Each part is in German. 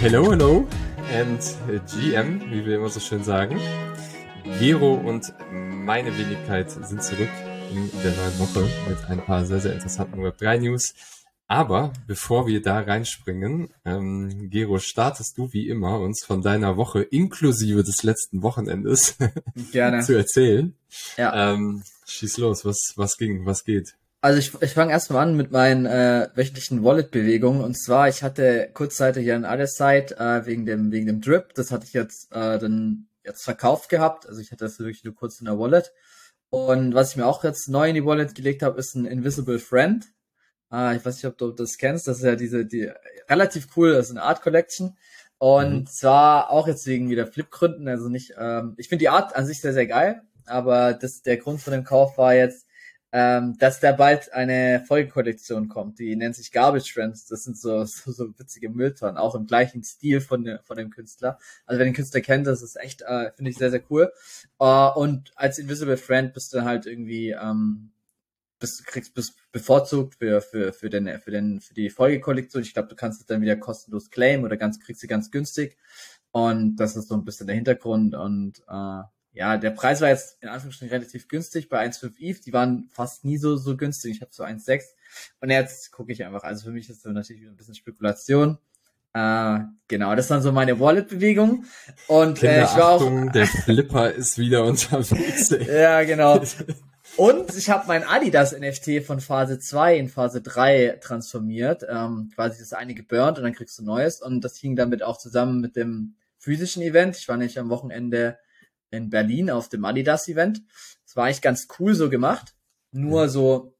Hello, hello and GM, wie wir immer so schön sagen. Gero und meine Wenigkeit sind zurück in der neuen Woche mit ein paar sehr, sehr interessanten Web3-News. Aber bevor wir da reinspringen, ähm, Gero, startest du wie immer uns von deiner Woche inklusive des letzten Wochenendes Gerne. zu erzählen. Ja. Ähm, schieß los, was, was ging, was geht? Also ich, ich fange erstmal an mit meinen äh, wöchentlichen Wallet-Bewegungen. Und zwar, ich hatte kurzzeitig an Other Side äh, wegen dem wegen dem Drip. Das hatte ich jetzt äh, dann jetzt verkauft gehabt. Also ich hatte das wirklich nur kurz in der Wallet. Und was ich mir auch jetzt neu in die Wallet gelegt habe, ist ein Invisible Friend. Äh, ich weiß nicht, ob du das kennst. Das ist ja diese die relativ cool. Das ist eine Art Collection. Und Mhm. zwar auch jetzt wegen wieder Flip-Gründen. Also nicht. Ähm, ich finde die Art an sich sehr sehr geil. Aber das der Grund von dem Kauf war jetzt ähm, dass da bald eine Folgekollektion kommt, die nennt sich Garbage Trends. Das sind so, so, so witzige Mülltonnen, auch im gleichen Stil von, von dem Künstler. Also wer den Künstler kennt, das ist echt, äh, finde ich sehr, sehr cool. Äh, und als Invisible Friend bist du halt irgendwie, ähm, bist, kriegst bist bevorzugt für, für, für, den, für, den, für die Folgekollektion. Ich glaube, du kannst es dann wieder kostenlos claimen oder ganz, kriegst sie ganz günstig. Und das ist so ein bisschen der Hintergrund und äh, ja, der Preis war jetzt in Anführungsstrichen relativ günstig bei 1,5 ETH. Die waren fast nie so, so günstig. Ich habe so 1,6. Und jetzt gucke ich einfach. Also für mich ist das natürlich wieder ein bisschen Spekulation. Äh, genau, das waren so meine Wallet-Bewegungen. Und äh, ich war auch. Achtung, der Flipper ist wieder unterwegs. Ja, genau. Und ich habe mein Adidas NFT von Phase 2 in Phase 3 transformiert. Ähm, quasi das eine geburnt und dann kriegst du neues. Und das hing damit auch zusammen mit dem physischen Event. Ich war nämlich am Wochenende in Berlin auf dem Adidas-Event. Das war eigentlich ganz cool so gemacht. Nur so,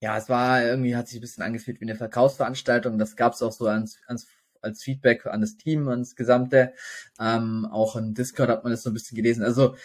ja, es war irgendwie, hat sich ein bisschen angefühlt wie eine Verkaufsveranstaltung. Das gab es auch so ans, ans, als Feedback an das Team, ans Gesamte. Ähm, auch in Discord hat man das so ein bisschen gelesen. Also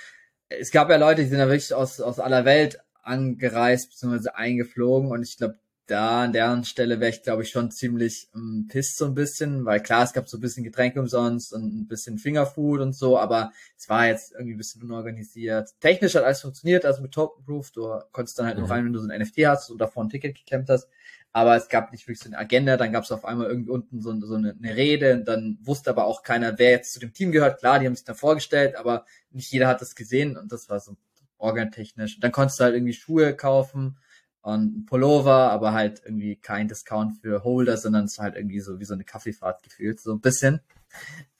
es gab ja Leute, die sind da wirklich aus, aus aller Welt angereist bzw. eingeflogen und ich glaube, da an deren Stelle wäre ich, glaube ich, schon ziemlich ähm, pisst so ein bisschen, weil klar, es gab so ein bisschen Getränke umsonst und ein bisschen Fingerfood und so, aber es war jetzt irgendwie ein bisschen unorganisiert. Technisch hat alles funktioniert, also mit Token Proof, du konntest dann halt nur Mhm. rein, wenn du so ein NFT hast oder vor ein Ticket geklemmt hast, aber es gab nicht wirklich so eine Agenda, dann gab es auf einmal irgendwie unten so, so eine, eine Rede und dann wusste aber auch keiner, wer jetzt zu dem Team gehört. Klar, die haben sich da vorgestellt, aber nicht jeder hat das gesehen und das war so organtechnisch. Dann konntest du halt irgendwie Schuhe kaufen und ein Pullover, aber halt irgendwie kein Discount für Holder, sondern es war halt irgendwie so wie so eine Kaffeefahrt gefühlt, so ein bisschen.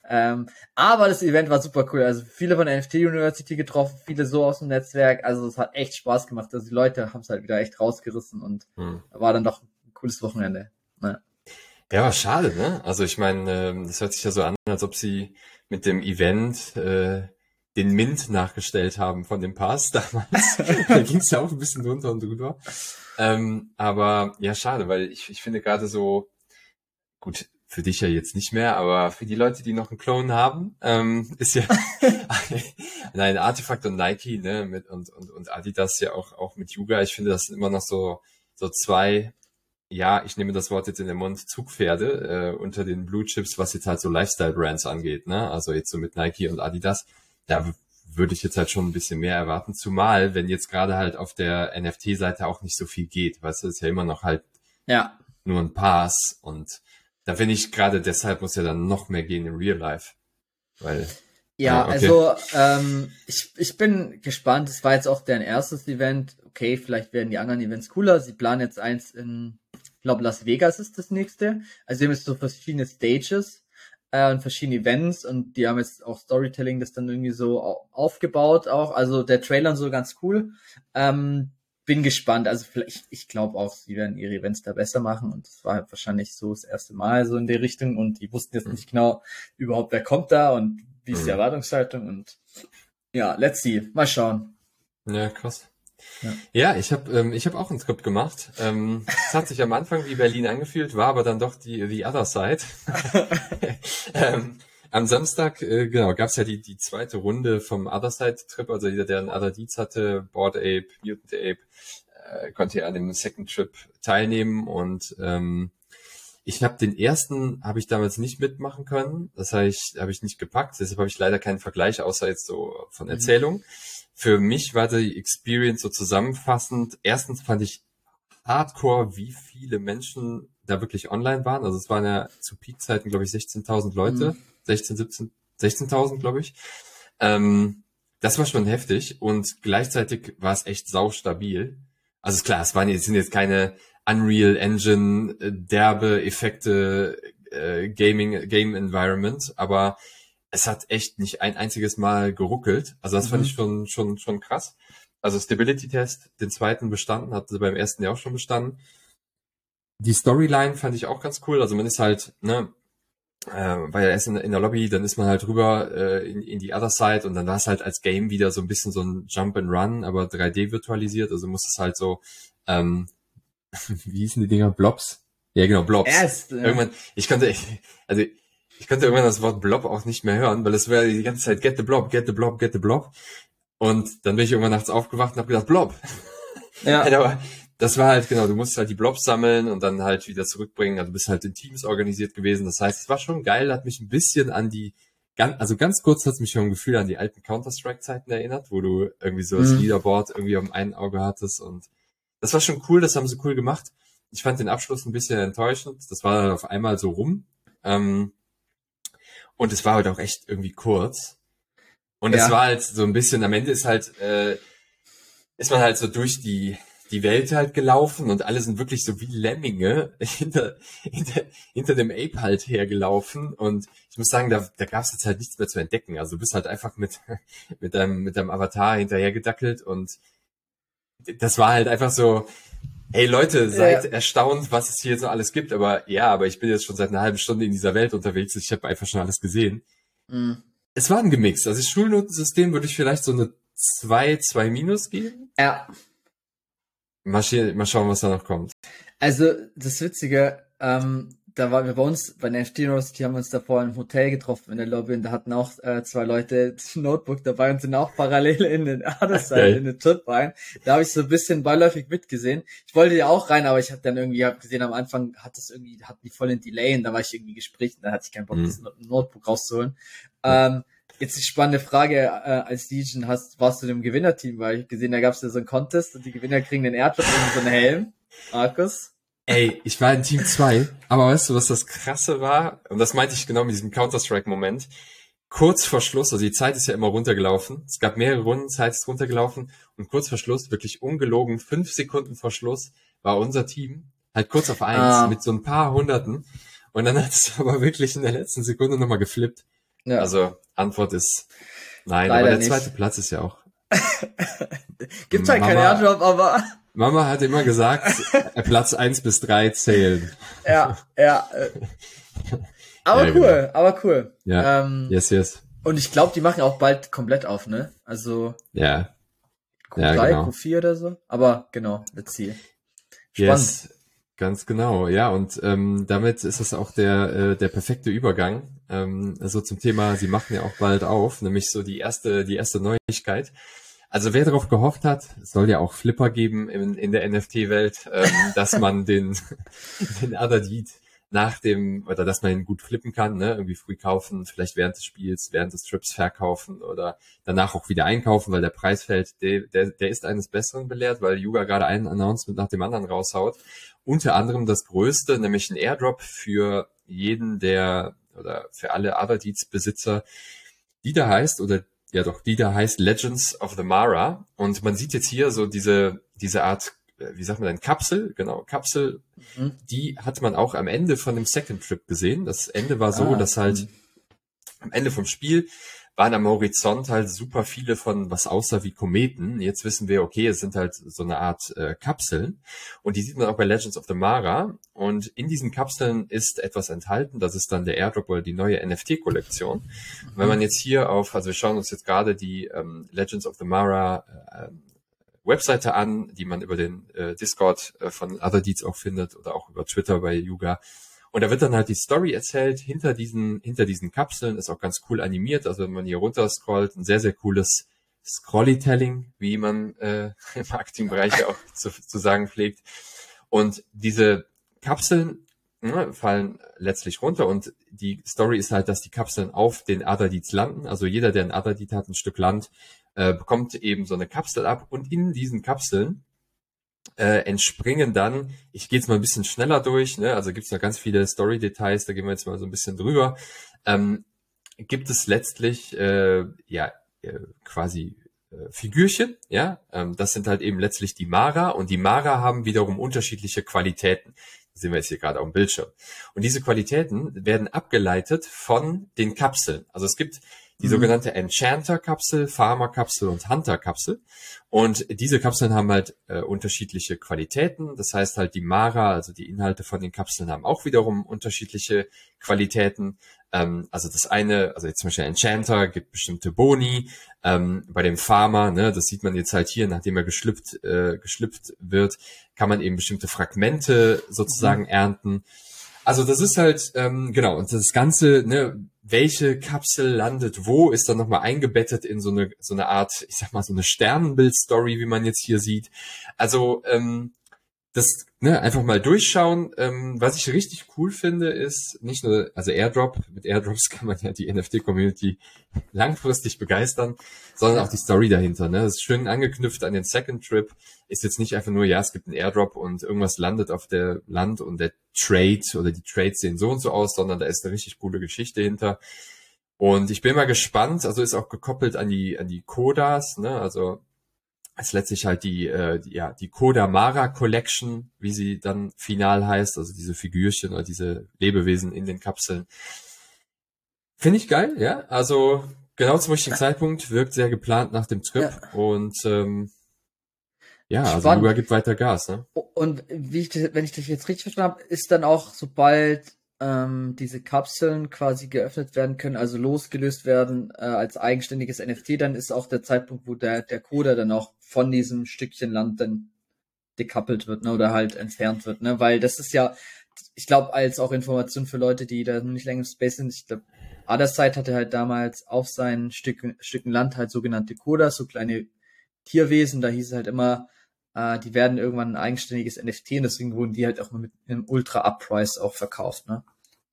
Ähm, aber das Event war super cool. Also viele von der NFT University getroffen, viele so aus dem Netzwerk. Also es hat echt Spaß gemacht. Also die Leute haben es halt wieder echt rausgerissen und Hm. war dann doch cooles Wochenende. Ja. Ja, aber schade, ne? Also ich meine, ähm, das hört sich ja so an, als ob sie mit dem Event äh, den Mint nachgestellt haben von dem Pass damals. da ging es ja auch ein bisschen drunter und drüber. Ähm, aber ja, schade, weil ich, ich finde gerade so, gut, für dich ja jetzt nicht mehr, aber für die Leute, die noch einen Clone haben, ähm, ist ja nein, Artefakt und Nike, ne, mit und, und, und Adidas ja auch, auch mit Yuga. Ich finde, das sind immer noch so, so zwei ja, ich nehme das Wort jetzt in den Mund, Zugpferde äh, unter den Blue Chips, was jetzt halt so Lifestyle-Brands angeht, ne? Also jetzt so mit Nike und Adidas, da würde ich jetzt halt schon ein bisschen mehr erwarten, zumal wenn jetzt gerade halt auf der NFT-Seite auch nicht so viel geht, weißt du, ist ja immer noch halt ja, nur ein Pass und da finde ich gerade deshalb muss ja dann noch mehr gehen im Real Life, weil Ja, okay. also ähm, ich, ich bin gespannt. Es war jetzt auch deren erstes Event. Okay, vielleicht werden die anderen Events cooler. Sie planen jetzt eins in, ich glaube, Las Vegas ist das nächste. Also sie haben jetzt so verschiedene Stages äh, und verschiedene Events und die haben jetzt auch Storytelling das dann irgendwie so au- aufgebaut auch. Also der Trailer und so ganz cool. Ähm, bin gespannt. Also vielleicht, ich glaube auch, sie werden ihre Events da besser machen und das war halt wahrscheinlich so das erste Mal so in der Richtung und die wussten jetzt nicht genau überhaupt, wer kommt da und wie ist die Mhm. Erwartungshaltung und ja, let's see, mal schauen. Ja, krass. Ja. Ja, ich habe ähm, ich hab auch ein Skript gemacht. Ähm, es hat sich am Anfang wie Berlin angefühlt, war aber dann doch die the other side. ähm, am Samstag, äh, genau, gab's ja die, die zweite Runde vom Other Side Trip, also jeder, der einen Other Deeds hatte, Board Ape, Mutant Ape, äh, konnte ja an dem Second Trip teilnehmen und ähm, ich habe den ersten habe ich damals nicht mitmachen können, das habe ich habe ich nicht gepackt, deshalb habe ich leider keinen Vergleich außer jetzt so von Mhm. Für mich war die Experience so zusammenfassend. Erstens fand ich hardcore, wie viele Menschen da wirklich online waren. Also es waren ja zu Peak-Zeiten, glaube ich, 16.000 Leute. Mhm. 16, 17, 16.000, glaube ich. Ähm, das war schon heftig und gleichzeitig war es echt saustabil. Also ist klar, es waren jetzt, sind jetzt keine Unreal Engine äh, derbe Effekte äh, Gaming Game Environment, aber es hat echt nicht ein einziges Mal geruckelt. Also das mhm. fand ich schon schon schon krass. Also Stability Test, den zweiten bestanden, hatte beim ersten ja auch schon bestanden. Die Storyline fand ich auch ganz cool. Also man ist halt, ne, äh, war ja erst in, in der Lobby, dann ist man halt rüber äh, in, in die Other Side und dann war es halt als Game wieder so ein bisschen so ein Jump and Run, aber 3D virtualisiert. Also muss es halt so, ähm, wie hießen die Dinger? Blobs? Ja, genau, Blobs. Erst, ja. Irgendwann, ich konnte, also ich konnte irgendwann das Wort Blob auch nicht mehr hören, weil es wäre die ganze Zeit Get the Blob, Get the Blob, Get the Blob. Und dann bin ich irgendwann nachts aufgewacht und habe gedacht, Blob. Ja. aber das war halt, genau, du musst halt die Blobs sammeln und dann halt wieder zurückbringen. Also du bist halt in Teams organisiert gewesen. Das heißt, es war schon geil, hat mich ein bisschen an die, also ganz kurz hat es mich schon ein Gefühl an die alten Counter-Strike-Zeiten erinnert, wo du irgendwie so das mhm. Leaderboard irgendwie am einen Auge hattest und das war schon cool, das haben sie cool gemacht. Ich fand den Abschluss ein bisschen enttäuschend. Das war dann auf einmal so rum. Ähm, und es war halt auch echt irgendwie kurz. Und ja. es war halt so ein bisschen, am Ende ist halt, äh, ist man halt so durch die, die Welt halt gelaufen und alle sind wirklich so wie Lemminge hinter, hinter, hinter dem Ape halt hergelaufen und ich muss sagen, da, da gab es jetzt halt nichts mehr zu entdecken. Also du bist halt einfach mit, mit deinem, mit deinem Avatar hinterhergedackelt und das war halt einfach so, hey Leute, seid ja. erstaunt, was es hier so alles gibt, aber ja, aber ich bin jetzt schon seit einer halben Stunde in dieser Welt unterwegs, ich habe einfach schon alles gesehen. Mhm. Es war ein Gemix. Also das Schulnotensystem würde ich vielleicht so eine 2, 2 minus geben. Ja. Mal, mal schauen, was da noch kommt. Also das Witzige, ähm, da waren wir bei uns bei der FT University, haben wir uns davor im Hotel getroffen in der Lobby und da hatten auch äh, zwei Leute das Notebook dabei und sind auch parallel in den Other Side, in den Trip rein. Da habe ich so ein bisschen beiläufig mitgesehen. Ich wollte ja auch rein, aber ich habe dann irgendwie hab gesehen, am Anfang hat das irgendwie, hat die voll in Delay und da war ich irgendwie Gespräch und dann hatte ich keinen Bock, mhm. das Notebook rauszuholen. Ähm, Jetzt die spannende Frage, äh, als Legion hast, warst du dem Gewinnerteam, weil ich gesehen, da gab es ja so einen Contest und die Gewinner kriegen den Airdrop und so einen Helm. Markus? Ey, ich war in Team 2, aber weißt du, was das krasse war? Und das meinte ich genau mit diesem Counter-Strike-Moment. Kurz vor Schluss, also die Zeit ist ja immer runtergelaufen. Es gab mehrere Runden, Zeit ist runtergelaufen. Und kurz vor Schluss, wirklich ungelogen, fünf Sekunden vor Schluss, war unser Team halt kurz auf eins ah. mit so ein paar Hunderten. Und dann hat es aber wirklich in der letzten Sekunde nochmal geflippt. Ja. Also Antwort ist nein, Leider aber der nicht. zweite Platz ist ja auch. Gibt halt keinen Airdrop, aber Mama hat immer gesagt, Platz eins bis drei zählen. Ja, ja. Äh. Aber ja, cool, genau. aber cool. Ja. Ähm, yes, yes. Und ich glaube, die machen auch bald komplett auf, ne? Also. Ja. Q3, ja, genau. Q4 oder so. Aber genau, let's see. Spannend. Yes, ganz genau. Ja, und ähm, damit ist es auch der, äh, der perfekte Übergang. Ähm, also zum Thema, sie machen ja auch bald auf, nämlich so die erste, die erste Neuigkeit. Also wer darauf gehofft hat, es soll ja auch Flipper geben in, in der NFT-Welt, ähm, dass man den, den Deed nach dem, oder dass man ihn gut flippen kann, ne? irgendwie früh kaufen, vielleicht während des Spiels, während des Trips verkaufen oder danach auch wieder einkaufen, weil der Preis fällt, der, der, der ist eines Besseren belehrt, weil Yuga gerade einen Announcement nach dem anderen raushaut. Unter anderem das größte, nämlich ein Airdrop für jeden der, oder für alle Other Deeds Besitzer, die da heißt, oder ja doch, die da heißt Legends of the Mara. Und man sieht jetzt hier so diese, diese Art, wie sagt man denn, Kapsel, genau, Kapsel, mhm. die hat man auch am Ende von dem Second Trip gesehen. Das Ende war so, ah, dass halt mh. am Ende vom Spiel waren am Horizont halt super viele von was aussah wie Kometen. Jetzt wissen wir, okay, es sind halt so eine Art äh, Kapseln. Und die sieht man auch bei Legends of the Mara. Und in diesen Kapseln ist etwas enthalten. Das ist dann der Airdrop oder die neue NFT-Kollektion. Mhm. Wenn man jetzt hier auf, also wir schauen uns jetzt gerade die ähm, Legends of the Mara äh, Webseite an, die man über den äh, Discord äh, von Other Deeds auch findet oder auch über Twitter bei Yuga. Und da wird dann halt die Story erzählt hinter diesen, hinter diesen Kapseln, ist auch ganz cool animiert. Also wenn man hier runter scrollt, ein sehr, sehr cooles Scrollytelling, wie man äh, im Marketingbereich auch zu, zu sagen pflegt. Und diese Kapseln ne, fallen letztlich runter und die Story ist halt, dass die Kapseln auf den Other Deeds landen. Also jeder, der ein Other Deed hat, ein Stück Land, äh, bekommt eben so eine Kapsel ab und in diesen Kapseln äh, entspringen dann, ich gehe jetzt mal ein bisschen schneller durch, ne? also gibt es noch ganz viele Story-Details, da gehen wir jetzt mal so ein bisschen drüber, ähm, gibt es letztlich äh, ja äh, quasi äh, Figürchen, ja, ähm, das sind halt eben letztlich die Mara und die Mara haben wiederum unterschiedliche Qualitäten. Das sehen wir jetzt hier gerade auf dem Bildschirm. Und diese Qualitäten werden abgeleitet von den Kapseln. Also es gibt die mhm. sogenannte Enchanter-Kapsel, Farmer-Kapsel und Hunter-Kapsel. Und diese Kapseln haben halt äh, unterschiedliche Qualitäten. Das heißt halt, die Mara, also die Inhalte von den Kapseln haben auch wiederum unterschiedliche Qualitäten. Ähm, also das eine, also jetzt zum Beispiel Enchanter gibt bestimmte Boni. Ähm, bei dem Farmer, ne, das sieht man jetzt halt hier, nachdem er geschlüpft, äh, geschlüpft wird, kann man eben bestimmte Fragmente sozusagen mhm. ernten. Also das ist halt, ähm, genau, und das Ganze, ne, welche Kapsel landet wo, ist dann nochmal eingebettet in so eine, so eine Art, ich sag mal, so eine Sternenbild-Story, wie man jetzt hier sieht. Also ähm, das ne, einfach mal durchschauen. Ähm, was ich richtig cool finde, ist nicht nur, also Airdrop, mit Airdrops kann man ja die NFT-Community langfristig begeistern, sondern auch die Story dahinter. Ne? Das ist schön angeknüpft an den Second Trip. Ist jetzt nicht einfach nur, ja, es gibt einen Airdrop und irgendwas landet auf der Land und der Trade oder die Trades sehen so und so aus, sondern da ist eine richtig coole Geschichte hinter. Und ich bin mal gespannt, also ist auch gekoppelt an die, an die Kodas, ne? Also ist letztlich halt die, äh, die, ja, die Kodamara Collection, wie sie dann final heißt, also diese Figürchen oder diese Lebewesen in den Kapseln. Finde ich geil, ja. Also genau zum richtigen Zeitpunkt, wirkt sehr geplant nach dem Trip ja. und ähm, ja, also Spannend. also Luga gibt weiter Gas, ne? Und wie ich, wenn ich dich jetzt richtig verstanden habe, ist dann auch, sobald ähm, diese Kapseln quasi geöffnet werden können, also losgelöst werden äh, als eigenständiges NFT, dann ist auch der Zeitpunkt, wo der, der Coder dann auch von diesem Stückchen Land dann dekappelt wird, ne, oder halt entfernt wird, ne, weil das ist ja, ich glaube, als auch Information für Leute, die da nicht länger im Space sind, ich glaube, Otherside hatte halt damals auf seinen Stücken, Stücken Land halt sogenannte Coder, so kleine Tierwesen, da hieß es halt immer, äh, die werden irgendwann ein eigenständiges NFT und deswegen wurden die halt auch mit einem Ultra Up Price auch verkauft, ne.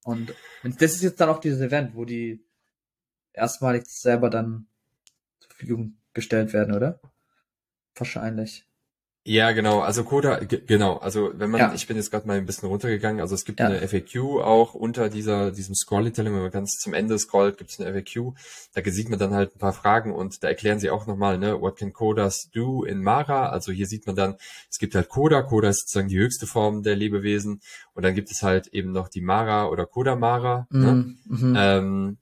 Und das ist jetzt dann auch dieses Event, wo die erstmalig selber dann zur Verfügung gestellt werden, oder? Wahrscheinlich. Ja, genau. Also Coda, genau. Also wenn man, ja. ich bin jetzt gerade mal ein bisschen runtergegangen. Also es gibt ja. eine FAQ auch unter dieser diesem Scrollytelling, wenn man ganz zum Ende scrollt, gibt es eine FAQ. Da sieht man dann halt ein paar Fragen und da erklären sie auch nochmal, ne, what can Codas do in Mara? Also hier sieht man dann, es gibt halt Coda. Coda ist sozusagen die höchste Form der Lebewesen und dann gibt es halt eben noch die Mara oder Coda Mara. Mm, ne? Mhm. Ähm,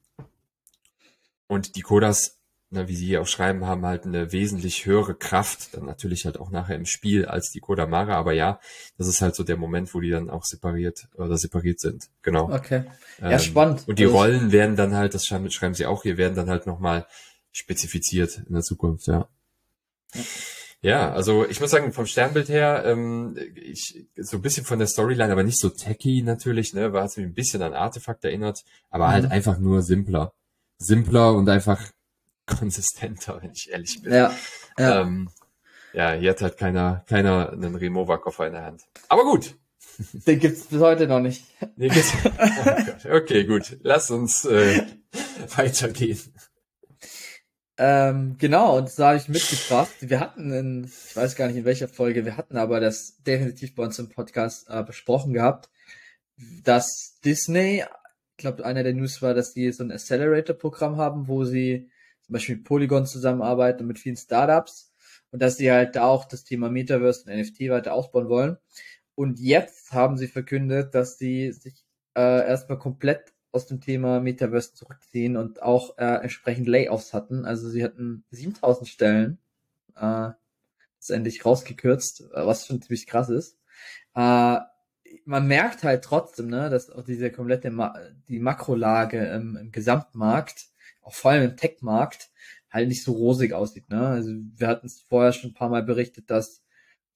und die Codas ne, wie sie hier auch schreiben, haben halt eine wesentlich höhere Kraft, dann natürlich halt auch nachher im Spiel als die Kodamara, aber ja, das ist halt so der Moment, wo die dann auch separiert oder separiert sind. Genau. Okay. Ja, ähm, spannend. Und die also Rollen werden dann halt, das schreiben, schreiben sie auch hier, werden dann halt nochmal spezifiziert in der Zukunft, ja. ja. Ja, also ich muss sagen, vom Sternbild her, ähm, ich, so ein bisschen von der Storyline, aber nicht so techy natürlich, ne, war es mich ein bisschen an Artefakt erinnert, aber halt mhm. halt einfach nur simpler. Simpler und einfach konsistenter, wenn ich ehrlich bin. Ja, ja. Ähm, ja hier hat halt keiner, keiner einen Remover-Koffer in der Hand. Aber gut. Den gibt's bis heute noch nicht. Den gibt's, oh okay, gut. Lass uns äh, weitergehen. Ähm, genau, und da habe ich mitgebracht. Wir hatten in, ich weiß gar nicht in welcher Folge, wir hatten aber das definitiv bei uns im Podcast äh, besprochen gehabt, dass Disney, ich glaube, einer der News war, dass die so ein Accelerator-Programm haben, wo sie zum Beispiel mit Polygon zusammenarbeiten und mit vielen Startups und dass sie halt auch das Thema Metaverse und NFT weiter ausbauen wollen. Und jetzt haben sie verkündet, dass sie sich äh, erstmal komplett aus dem Thema Metaverse zurückziehen und auch äh, entsprechend Layoffs hatten. Also sie hatten 7000 Stellen äh, letztendlich rausgekürzt, was schon ziemlich krass ist. Äh, man merkt halt trotzdem, ne, dass auch diese komplette Ma die Makrolage im, im Gesamtmarkt auch vor allem im Tech-Markt, halt nicht so rosig aussieht. Ne? Also wir hatten es vorher schon ein paar Mal berichtet, dass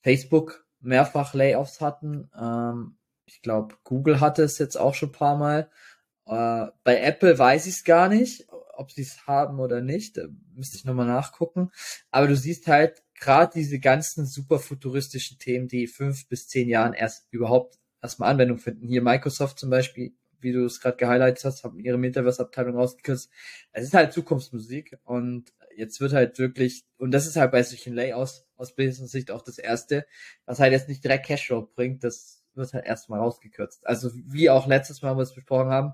Facebook mehrfach Layoffs hatten. Ähm, ich glaube, Google hatte es jetzt auch schon ein paar Mal. Äh, bei Apple weiß ich es gar nicht, ob sie es haben oder nicht. Da müsste ich nochmal nachgucken. Aber du siehst halt gerade diese ganzen super futuristischen Themen, die fünf bis zehn Jahren erst überhaupt erstmal Anwendung finden. Hier Microsoft zum Beispiel wie du es gerade gehighlightet hast, haben ihre Metaverse-Abteilung rausgekürzt. Es ist halt Zukunftsmusik und jetzt wird halt wirklich, und das ist halt bei solchen Layouts aus Business-Sicht auch das erste, was halt jetzt nicht direkt Cashflow bringt, das wird halt erstmal rausgekürzt. Also wie auch letztes Mal, wo wir es besprochen haben,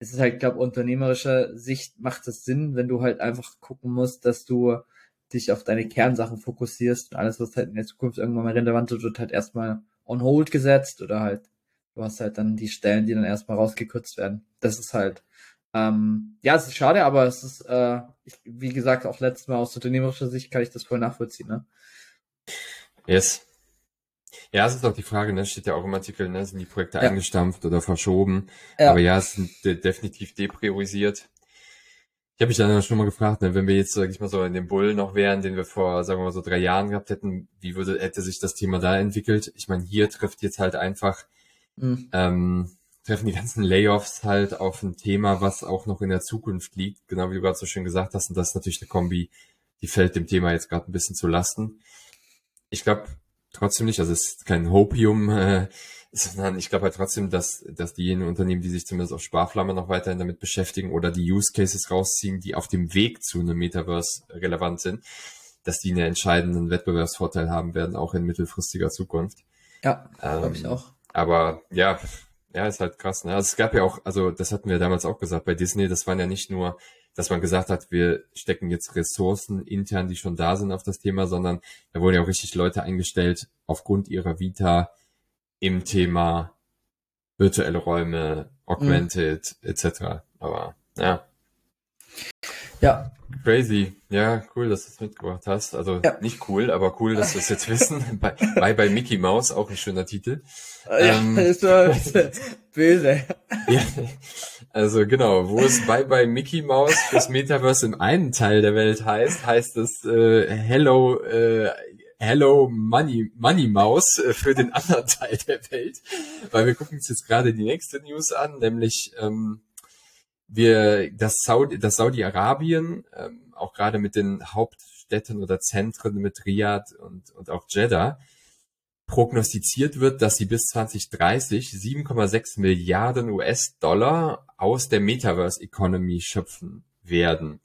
es ist halt, glaube unternehmerischer Sicht macht es Sinn, wenn du halt einfach gucken musst, dass du dich auf deine Kernsachen fokussierst und alles, was halt in der Zukunft irgendwann mal relevant wird, wird halt erstmal on hold gesetzt oder halt, du hast halt dann die Stellen, die dann erstmal rausgekürzt werden. Das ist halt, ähm, ja, es ist schade, aber es ist, äh, ich, wie gesagt, auch letztes Mal aus unternehmerischer Sicht kann ich das voll nachvollziehen, ne? Yes. Ja, es ist auch die Frage, ne, steht ja auch im Artikel, ne, sind die Projekte ja. eingestampft oder verschoben? Ja. Aber ja, es sind de definitiv depriorisiert. Ich habe mich dann schon mal gefragt, ne, wenn wir jetzt, sag ich mal, so in dem Bull noch wären, den wir vor, sagen wir mal, so drei Jahren gehabt hätten, wie würde, hätte sich das Thema da entwickelt? Ich meine, hier trifft jetzt halt einfach, mhm. ähm, treffen die ganzen Layoffs halt auf ein Thema, was auch noch in der Zukunft liegt, genau wie du gerade so schön gesagt hast, und das ist natürlich eine Kombi, die fällt dem Thema jetzt gerade ein bisschen zu Lasten. Ich glaube trotzdem nicht, also es ist kein Hopium, äh, sondern ich glaube halt trotzdem, dass, dass diejenigen Unternehmen, die sich zumindest auf Sparflamme noch weiterhin damit beschäftigen oder die Use Cases rausziehen, die auf dem Weg zu einem Metaverse relevant sind, dass die einen entscheidenden Wettbewerbsvorteil haben werden, auch in mittelfristiger Zukunft. Ja, ähm, glaube ich auch. Aber ja, ja, ist halt krass. Ne? Also es gab ja auch, also das hatten wir damals auch gesagt bei Disney, das waren ja nicht nur, dass man gesagt hat, wir stecken jetzt Ressourcen intern, die schon da sind auf das Thema, sondern da wurden ja auch richtig Leute eingestellt aufgrund ihrer Vita, im Thema virtuelle Räume, Augmented mhm. etc. Aber ja. Ja. Crazy. Ja, cool, dass du es mitgebracht hast. Also ja. nicht cool, aber cool, dass wir es jetzt wissen. bei, bei, bei Mickey Mouse, auch ein schöner Titel. Ja, ähm, ist böse. ja, also genau, wo es bei bei Mickey Mouse fürs Metaverse im einen Teil der Welt heißt, heißt es äh, Hello äh, Hello Money, Money Mouse äh, für den anderen Teil der Welt. Weil wir gucken uns jetzt gerade die nächste News an, nämlich ähm, wir das Saudi, das Saudi-Arabien, ähm, auch gerade mit den Hauptstädten oder Zentren mit Riyadh und, und auch Jeddah, prognostiziert wird, dass sie bis 2030 7,6 Milliarden US-Dollar aus der Metaverse-Economy schöpfen werden.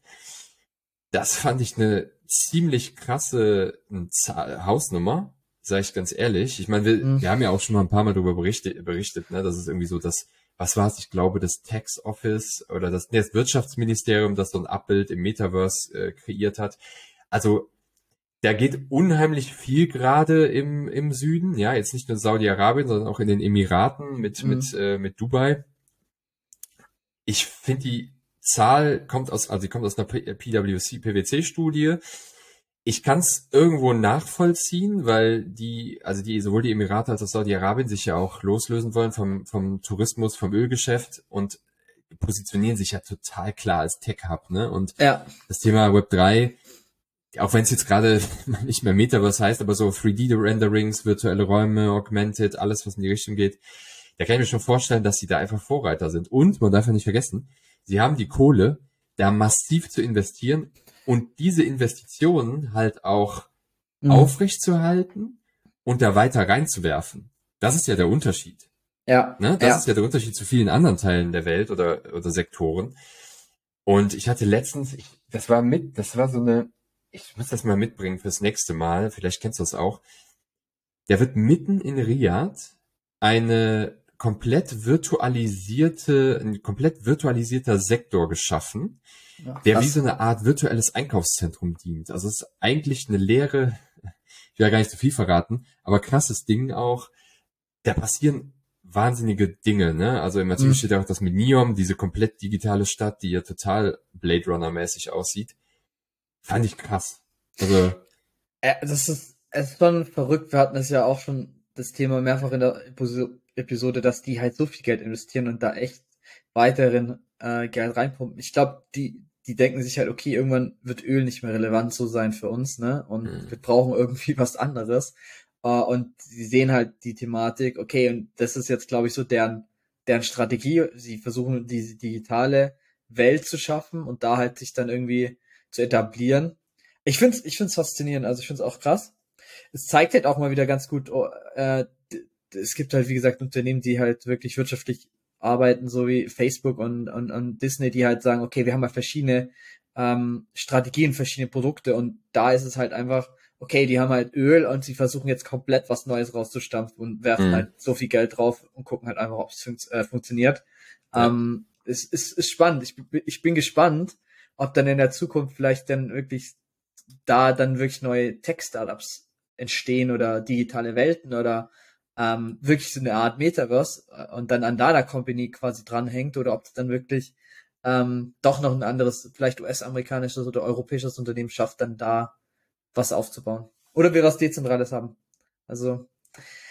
Das fand ich eine ziemlich krasse Hausnummer, sage ich ganz ehrlich. Ich meine, wir, mhm. wir haben ja auch schon mal ein paar Mal darüber berichtet, berichtet ne? Das ist irgendwie so das, was war es? Ich glaube, das Tax Office oder das, nee, das Wirtschaftsministerium, das so ein Abbild im Metaverse äh, kreiert hat. Also da geht unheimlich viel gerade im, im Süden, ja, jetzt nicht nur Saudi-Arabien, sondern auch in den Emiraten mit, mhm. mit, äh, mit Dubai. Ich finde die Zahl kommt aus, also die kommt aus einer PwC, PwC-Studie. Ich kann es irgendwo nachvollziehen, weil die, also die, sowohl die Emirate als auch Saudi-Arabien sich ja auch loslösen wollen vom, vom Tourismus, vom Ölgeschäft und positionieren sich ja total klar als Tech-Hub, ne? Und ja. das Thema Web 3, auch wenn es jetzt gerade nicht mehr Metaverse heißt, aber so 3D-Renderings, virtuelle Räume, Augmented, alles, was in die Richtung geht, da kann ich mir schon vorstellen, dass sie da einfach Vorreiter sind. Und man darf ja nicht vergessen, sie haben die Kohle, da massiv zu investieren und diese Investitionen halt auch mhm. aufrecht zu halten und da weiter reinzuwerfen. Das ist ja der Unterschied. Ja. Ne? Das ja. ist ja der Unterschied zu vielen anderen Teilen der Welt oder, oder Sektoren. Und ich hatte letztens, ich, das war mit, das war so eine, ich muss das mal mitbringen fürs nächste Mal, vielleicht kennst du das auch. Der wird mitten in Riyadh eine komplett virtualisierte, ein komplett virtualisierter Sektor geschaffen, ja, der wie so eine Art virtuelles Einkaufszentrum dient. Also es ist eigentlich eine leere, ich will ja gar nicht zu viel verraten, aber krasses Ding auch. Da passieren wahnsinnige Dinge, ne? Also im Artikel mhm. steht ja auch das mit Neom, diese komplett digitale Stadt, die ja total Blade Runner mäßig aussieht. Fand ich krass. Also. Äh, das ist, es ist schon verrückt. Wir hatten es ja auch schon das Thema mehrfach in der Episode, dass die halt so viel Geld investieren und da echt weiteren äh, Geld reinpumpen. Ich glaube, die, die denken sich halt, okay, irgendwann wird Öl nicht mehr relevant so sein für uns, ne? Und mhm. wir brauchen irgendwie was anderes. Uh, und sie sehen halt die Thematik, okay, und das ist jetzt, glaube ich, so deren, deren Strategie. Sie versuchen, diese digitale Welt zu schaffen und da halt sich dann irgendwie zu etablieren. Ich finde es ich find's faszinierend, also ich finde es auch krass. Es zeigt halt auch mal wieder ganz gut, oh, äh, es gibt halt, wie gesagt, Unternehmen, die halt wirklich wirtschaftlich arbeiten, so wie Facebook und, und, und Disney, die halt sagen, okay, wir haben mal verschiedene ähm, Strategien, verschiedene Produkte und da ist es halt einfach, okay, die haben halt Öl und sie versuchen jetzt komplett was Neues rauszustampfen und werfen mhm. halt so viel Geld drauf und gucken halt einfach, ob es fun äh, funktioniert. Ja. Ähm, es ist, ist spannend. Ich, ich bin gespannt, ob dann in der Zukunft vielleicht dann wirklich da dann wirklich neue Tech-Startups entstehen oder digitale Welten oder ähm, wirklich so eine Art Metaverse äh, und dann an Data Company quasi dranhängt oder ob es dann wirklich ähm, doch noch ein anderes, vielleicht US-amerikanisches oder europäisches Unternehmen schafft, dann da was aufzubauen. Oder wir was Dezentrales haben. Also.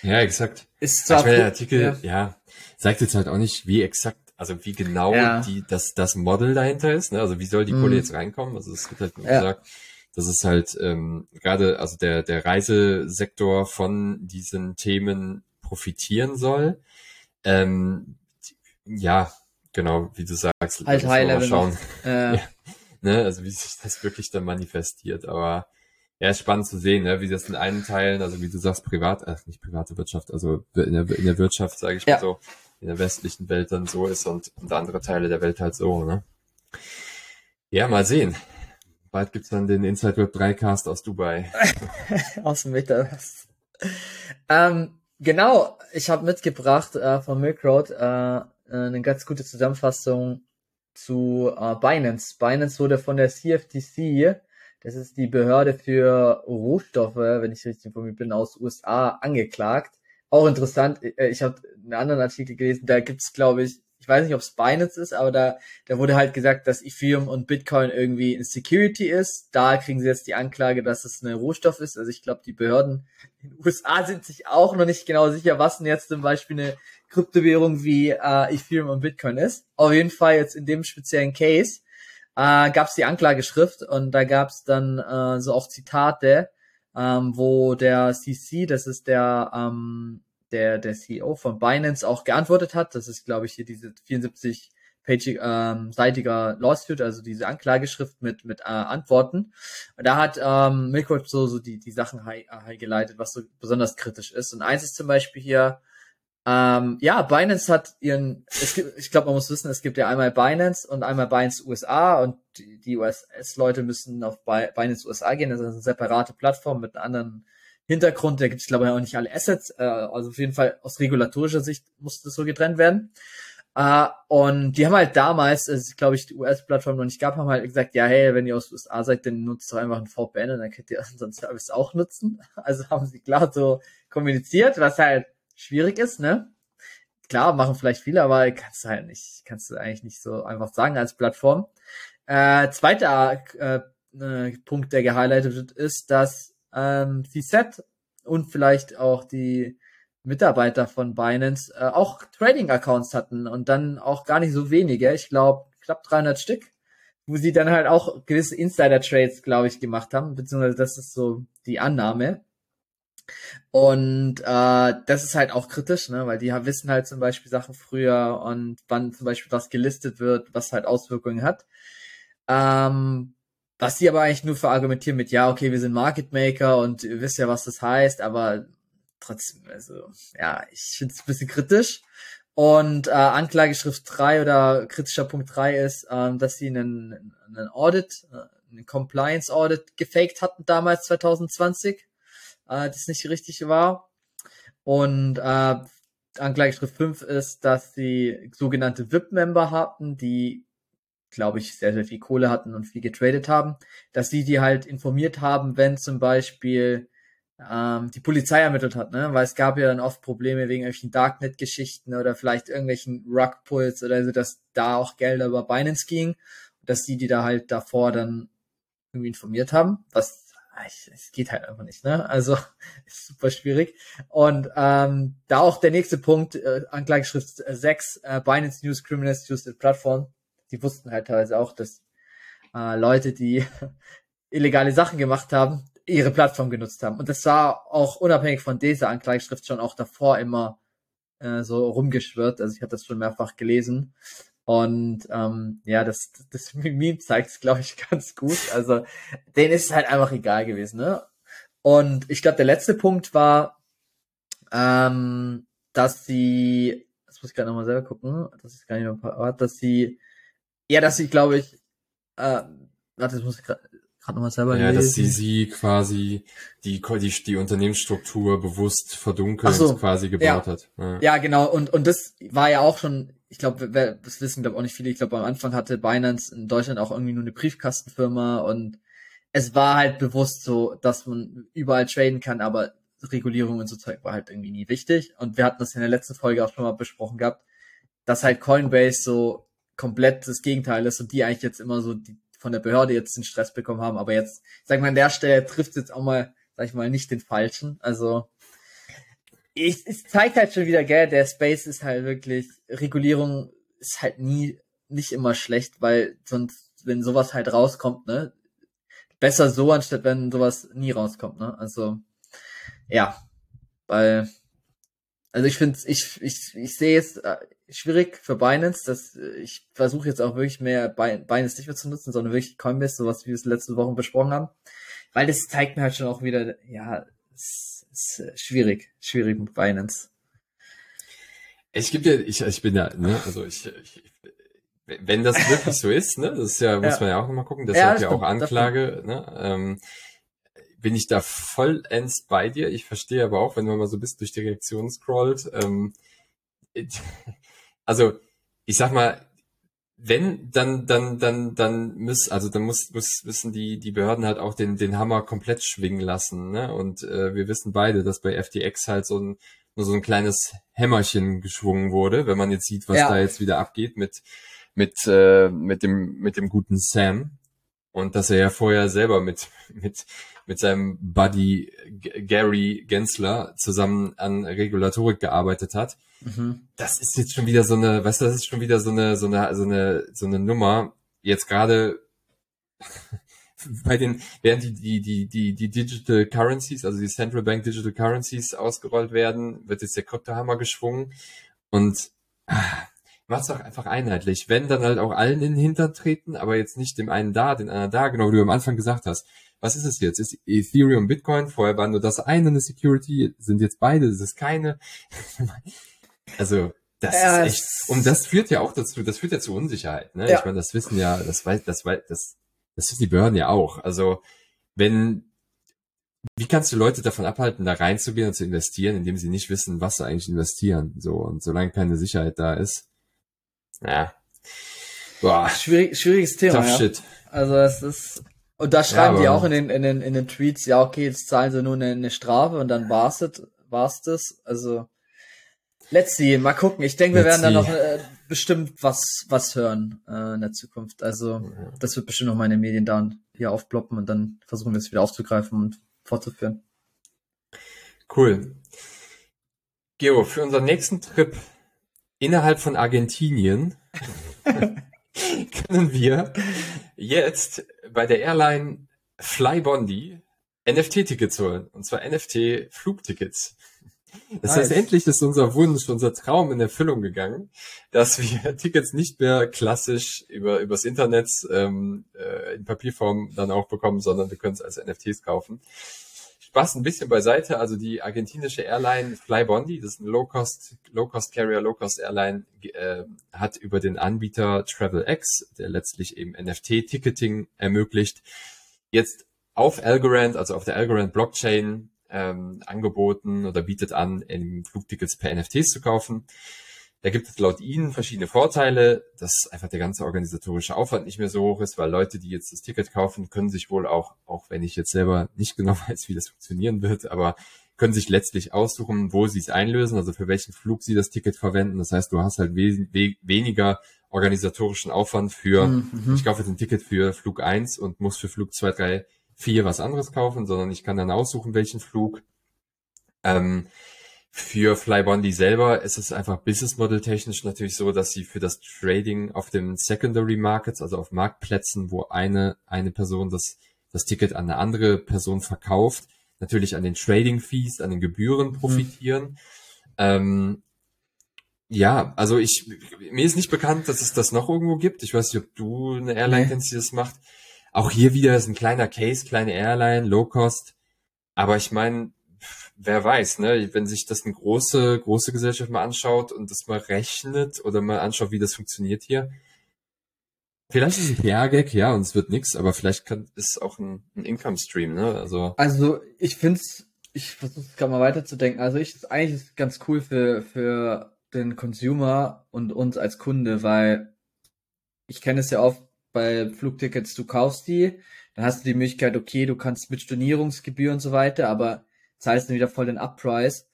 Ja, exakt. Ist zwar ich meine, der Artikel, ja. ja, sagt jetzt halt auch nicht, wie exakt, also wie genau ja. die, das, das Model dahinter ist, ne? Also wie soll die Kohle mhm. jetzt reinkommen? Also es wird halt nur ja. gesagt, dass es halt ähm, gerade, also der, der Reisesektor von diesen Themen profitieren soll. Ähm, ja, genau, wie du sagst, halt mal schauen. Äh. Ja, ne? Also wie sich das wirklich dann manifestiert. Aber ja, ist spannend zu sehen, ne? wie das in einen Teilen, also wie du sagst, privat, äh, nicht private Wirtschaft, also in der, in der Wirtschaft, sage ich ja. mal so, in der westlichen Welt dann so ist und, und andere Teile der Welt halt so, ne? Ja, mal sehen. Bald gibt's dann den Inside Web 3 Cast aus Dubai. aus dem Metaverse. Ähm, genau, ich habe mitgebracht äh, von Milk Road äh, eine ganz gute Zusammenfassung zu äh, Binance. Binance wurde von der CFTC das ist die Behörde für Rohstoffe, wenn ich richtig informiert bin, aus USA angeklagt. Auch interessant, äh, ich habe einen anderen Artikel gelesen, da gibt's glaube ich, ich weiß nicht, ob es Binance ist, aber da, da wurde halt gesagt, dass Ethereum und Bitcoin irgendwie in Security ist. Da kriegen sie jetzt die Anklage, dass es ein Rohstoff ist. Also ich glaube, die Behörden in den USA sind sich auch noch nicht genau sicher, was denn jetzt zum Beispiel eine Kryptowährung wie äh, Ethereum und Bitcoin ist. Auf jeden Fall jetzt in dem speziellen Case äh, gab es die Anklageschrift und da gab es dann äh, so auch Zitate, ähm, wo der CC, das ist der ähm, der der CEO von Binance auch geantwortet hat. Das ist glaube ich hier diese 74 page ähm, seitiger Lawsuit, also diese Anklageschrift mit mit äh, Antworten. Und da hat ähm, Milkward so so die die Sachen highgeleitet, was so besonders kritisch ist. Und eins ist zum Beispiel hier ähm, ja, Binance hat ihren, es gibt, ich glaube, man muss wissen, es gibt ja einmal Binance und einmal Binance USA und die, die US-Leute müssen auf Binance USA gehen. Das ist eine separate Plattform mit einem anderen Hintergrund. Da gibt es, glaube ich, auch nicht alle Assets. Äh, also auf jeden Fall aus regulatorischer Sicht muss das so getrennt werden. Uh, und die haben halt damals, also glaube ich, die US-Plattform noch nicht gab, haben halt gesagt, ja, hey, wenn ihr aus USA seid, dann nutzt doch einfach ein VPN und dann könnt ihr unseren Service auch nutzen. Also haben sie klar so kommuniziert, was halt schwierig ist, ne? Klar, machen vielleicht viele, aber kannst du halt nicht, kannst du eigentlich nicht so einfach sagen als Plattform. Äh, zweiter äh, äh, Punkt, der gehighlightet wird, ist, dass ähm, CZ und vielleicht auch die Mitarbeiter von Binance äh, auch Trading-Accounts hatten und dann auch gar nicht so wenige. Ich glaube, knapp 300 Stück, wo sie dann halt auch gewisse Insider-Trades, glaube ich, gemacht haben, beziehungsweise das ist so die Annahme. Und äh, das ist halt auch kritisch, ne? weil die wissen halt zum Beispiel Sachen früher und wann zum Beispiel was gelistet wird, was halt Auswirkungen hat. Ähm, was die aber eigentlich nur verargumentieren mit, ja, okay, wir sind Market Maker und ihr wisst ja, was das heißt, aber trotzdem, also, ja, ich finde es ein bisschen kritisch. Und äh, Anklageschrift 3 oder kritischer Punkt 3 ist, ähm, dass sie einen, einen Audit, äh, einen Compliance Audit gefaked hatten damals 2020 äh, das nicht richtig war. Und äh, Anklageschrift 5 ist, dass sie sogenannte VIP-Member hatten, die, glaube ich, sehr, sehr viel Kohle hatten und viel getradet haben, dass sie die halt informiert haben, wenn zum Beispiel ähm, die Polizei ermittelt hat, ne? Weil es gab ja dann oft Probleme wegen irgendwelchen Darknet-Geschichten oder vielleicht irgendwelchen Rugpulls oder so, dass da auch Gelder über Binance ging, dass die die da halt davor dann irgendwie informiert haben, was es geht halt einfach nicht, ne? Also ist super schwierig. Und ähm, da auch der nächste Punkt, äh, Anklageschrift 6, äh, Binance News Criminals Used Platform. Die wussten halt teilweise auch, dass äh, Leute, die illegale Sachen gemacht haben, ihre Plattform genutzt haben. Und das war auch unabhängig von dieser Anklageschrift schon auch davor immer äh, so rumgeschwirrt. Also ich hatte das schon mehrfach gelesen. Und ähm, ja, das, das Meme zeigt es, glaube ich, ganz gut. Also, denen ist es halt einfach egal gewesen, ne? Und ich glaube, der letzte Punkt war, ähm, dass sie, das muss ich gerade nochmal selber gucken, das ist gar nicht mehr dass sie, ja, dass sie, glaube ich, äh, warte, das muss ich gerade nochmal selber ja, lesen. dass sie sie quasi die, die, die Unternehmensstruktur bewusst verdunkelnd Ach so, quasi gebaut ja. hat. Ja. Ja, genau. Und, und das war ja auch schon, ich glaube, das wissen glaube auch nicht viele. Ich glaube, am Anfang hatte Binance in Deutschland auch irgendwie nur eine Briefkastenfirma und es war halt bewusst so, dass man überall traden kann, aber Regulierung und so Zeug war halt irgendwie nie wichtig. Und wir hatten das in der letzten Folge auch schon mal besprochen gehabt, dass halt Coinbase so komplett das Gegenteil ist und die eigentlich jetzt immer so die, von der Behörde jetzt den Stress bekommen haben. Aber jetzt, sag mal, an der Stelle trifft jetzt auch mal, sag ich mal, nicht den Falschen. Also ich, es zeigt halt schon wieder, gell, der Space ist halt wirklich, Regulierung ist halt nie, nicht immer schlecht, weil sonst, wenn sowas halt rauskommt, ne, besser so, anstatt wenn sowas nie rauskommt, ne, also, ja, weil, also ich finde, ich, ich, ich sehe es äh, schwierig für Binance, dass äh, ich versuche jetzt auch wirklich mehr Binance nicht mehr zu nutzen, sondern wirklich Coinbase, sowas wie wir es letzte Woche besprochen haben, weil das zeigt mir halt schon auch wieder, ja, es ist schwierig, schwierig mit Binance. Ich gebe dir, ich, ich bin ja, ne, also ich, ich wenn das wirklich so ist, ne, das ist ja, muss Ja. man ja auch nochmal gucken, Ja, deshalb das ja auch Anklage, ne, ähm, bin ich da vollends bei dir. Ich verstehe aber auch, wenn man mal so bis durch die Reaktion scrollt, ähm, also ich sag mal, wenn, dann, dann, dann, dann muss, also dann muss, muss, müssen die, die Behörden halt auch den, den Hammer komplett schwingen lassen, ne? Und äh, wir wissen beide, dass bei FTX halt so ein, nur so ein kleines Hämmerchen geschwungen wurde, wenn man jetzt sieht, was Ja. da jetzt wieder abgeht mit, mit, äh, mit dem, mit dem guten Sam. Und dass er ja vorher selber mit, mit, mit seinem Buddy Gary Gensler zusammen an Regulatorik gearbeitet hat Mhm. das ist jetzt schon wieder so eine, weißt du, das ist schon wieder so eine, so eine, so eine, so eine Nummer. Jetzt gerade bei den, während die, die, die, die, die Digital Currencies, also die Central Bank Digital Currencies ausgerollt werden, wird jetzt der Kryptohammer geschwungen und ah, macht's doch einfach einheitlich. Wenn, dann halt auch allen in den Hintern treten, aber jetzt nicht dem einen da, den anderen da, genau wie du am Anfang gesagt hast. Was ist es jetzt? Ist Ethereum Bitcoin? Vorher war nur das eine eine Security, sind jetzt beide, das ist keine. Also, das Ja, ist echt, es- und das führt ja auch dazu, das führt ja zu Unsicherheit, ne? Ja. Ich meine, das wissen ja, das weiß, das weiß, das, das wissen die Behörden ja auch. Also, wenn, wie kannst du Leute davon abhalten, da reinzugehen und zu investieren, indem sie nicht wissen, was sie eigentlich investieren? So, und solange keine Sicherheit da ist, ja. Boah, Schwierig, schwieriges Thema. tough Ja. shit. Also es ist und da schreiben die aber- auch in den, in den in den Tweets, ja okay, jetzt zahlen sie nur eine, eine Strafe und dann war's das, war's das. Also let's see, mal gucken. Ich denke, wir Let's werden da noch äh, bestimmt was was hören äh, in der Zukunft. Also das wird bestimmt noch meine Medien da und hier aufploppen und dann versuchen wir es wieder aufzugreifen und fortzuführen. Cool. Geo, für unseren nächsten Trip innerhalb von Argentinien können wir jetzt bei der Airline Flybondi NFT-Tickets holen. Und zwar NFT-Flugtickets. Das heißt, Nice. endlich ist unser Wunsch, unser Traum in Erfüllung gegangen, dass wir Tickets nicht mehr klassisch über übers Internet ähm, äh, in Papierform dann auch bekommen, sondern wir können es als NFTs kaufen. Spaß ein bisschen beiseite. Also die argentinische Airline Flybondi, das ist ein Low-Cost, Low-Cost-Carrier, Low-Cost-Airline, äh, hat über den Anbieter TravelX, der letztlich eben NFT-Ticketing ermöglicht, jetzt auf Algorand, also auf der Algorand Blockchain, ähm, angeboten oder bietet an, Flugtickets per NFTs zu kaufen. Da gibt es laut ihnen verschiedene Vorteile, dass einfach der ganze organisatorische Aufwand nicht mehr so hoch ist, weil Leute, die jetzt das Ticket kaufen, können sich wohl auch, auch wenn ich jetzt selber nicht genau weiß, wie das funktionieren wird, aber können sich letztlich aussuchen, wo sie es einlösen, also für welchen Flug sie das Ticket verwenden. Das heißt, du hast halt we we weniger organisatorischen Aufwand für, Mhm. ich kaufe jetzt ein Ticket für Flug 1 und muss für Flug 2, 3, 4 was anderes kaufen, sondern ich kann dann aussuchen, welchen Flug. Ähm, für Flybondi selber ist es einfach Business Model technisch natürlich so, dass sie für das Trading auf den Secondary Markets, also auf Marktplätzen, wo eine, eine Person das, das Ticket an eine andere Person verkauft, natürlich an den Trading Fees, an den Gebühren profitieren. Ähm, ja, also ich, mir ist nicht bekannt, dass es das noch irgendwo gibt. Ich weiß nicht, ob du eine Airline kennst, die das macht. Auch hier wieder ist ein kleiner Case, kleine Airline, Low Cost. Aber ich meine, wer weiß, ne, wenn sich das eine große, große Gesellschaft mal anschaut und das mal rechnet oder mal anschaut, wie das funktioniert hier, Vielleicht ist es ein PR-Gag, ja, und es wird nix, aber vielleicht kann, ist es auch ein, ein Income-Stream, ne? Also. Also ich find's, ich versuche gerade mal weiterzudenken. Also ich ist eigentlich ganz cool für für den Consumer und uns als Kunde, weil ich kenne es ja oft bei Flugtickets, du kaufst die, dann hast du die Möglichkeit, okay, du kannst mit Stornierungsgebühr und so weiter, aber zahlst dann wieder voll den Upprice.